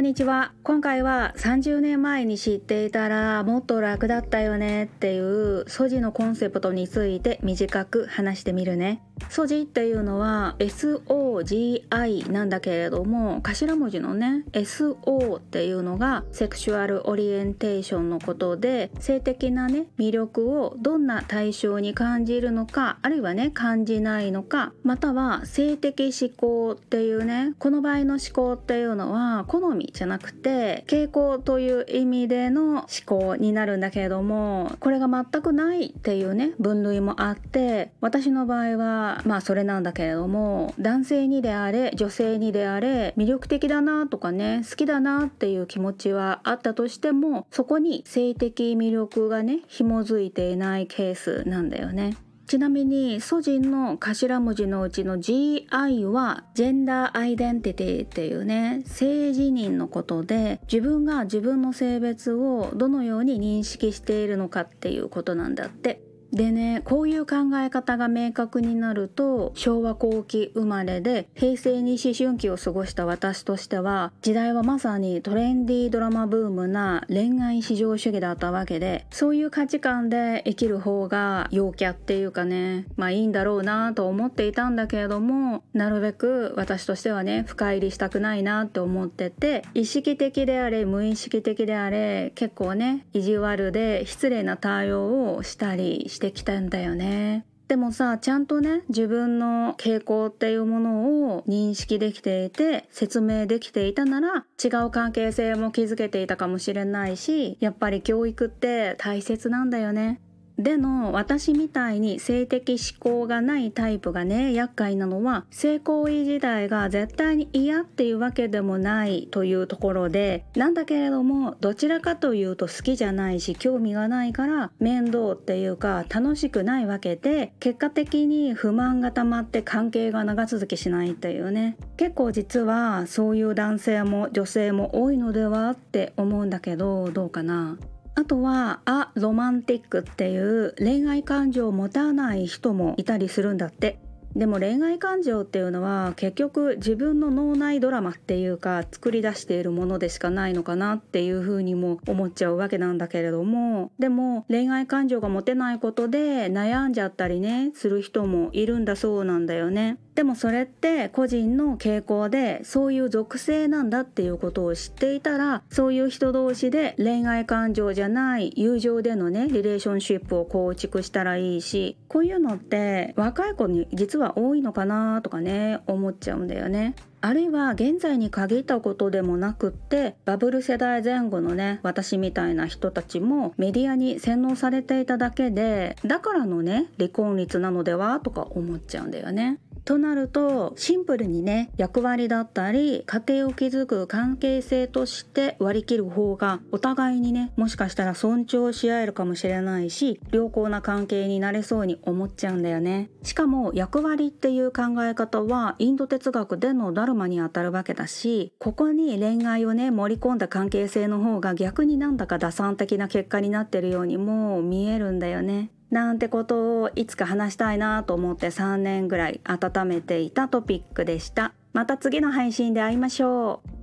んにちは。今回は30年前に知っていたらもっと楽だったよねっていう素地のコンセプトについて短く話してみるね。素地っていうのは SOGI なんだけれども頭文字のね SO っていうのがセクシュアルオリエンテーションのことで性的なね魅力をどんな対象に感じるのかあるいはね感じないのかまたは性的思考っていうねこの場合の思考っていうのは好みじゃなくて傾向という意味での思考になるんだけれどもこれが全くないっていうね分類もあって私の場合はまあそれなんだけれども男性にであれ女性にであれ魅力的だなとかね好きだなっていう気持ちはあったとしてもそこに性的魅力がね紐づいていないケースなんだよね。ちなみにソジンの頭文字のうちの GI はジェンダーアイデンティティっていうね性自認のことで自分が自分の性別をどのように認識しているのかっていうことなんだってでねこういう考え方が明確になると昭和後期生まれで平成に思春期を過ごした私としては時代はまさにトレンディードラマブームな恋愛至上主義だったわけでそういう価値観で生きる方が陽キャっていうかねまあいいんだろうなと思っていたんだけれどもなるべく私としてはね深入りしたくないなって思ってて意識的であれ無意識的であれ結構ね意地悪で失礼な対応をしたりしてしてきたんだよね。でもさちゃんとね自分の傾向っていうものを認識できていて説明できていたなら違う関係性も築けていたかもしれないしやっぱり教育って大切なんだよね。での私みたいに性的思考がないタイプがね厄介なのは性行為自体が絶対に嫌っていうわけでもないというところでなんだけれどもどちらかというと好きじゃないし興味がないから面倒っていうか楽しくないわけで結果的に不満が溜まって関係が長続きしないっていうね。結構実はそういう男性も女性も多いのではって思うんだけどどうかな。あとはアロマンティックっていう恋愛感情を持たない人もいたりするんだってでも恋愛感情っていうのは結局自分の脳内ドラマっていうか作り出しているものでしかないのかなっていうふうにも思っちゃうわけなんだけれどもでも恋愛感情が持てないことで悩んじゃったりねする人もいるんだそうなんだよね。でもそれって個人の傾向でそういう属性なんだっていうことを知っていたらそういう人同士で恋愛感情じゃない友情でのねリレーションシップを構築したらいいしこういうのって若い子に実は多いのかなとかね思っちゃうんだよね。あるいは現在に限ったことでもなくってバブル世代前後のね私みたいな人たちもメディアに洗脳されていただけでだからのね離婚率なのではとか思っちゃうんだよね。となるとシンプルにね役割だったり家庭を築く関係性として割り切る方がお互いにねもしかしたら尊重し合えるかもしれないし良好な関係になれそうに思っちゃうんだよね。しかも役割っていう考え方はインド哲学でのダルマにあたるわけだしここに恋愛をね盛り込んだ関係性の方が逆になんだか打算的な結果になってるようにも見えるんだよね。なんてことをいつか話したいなと思って3年ぐらい温めていたトピックでした。また次の配信で会いましょう。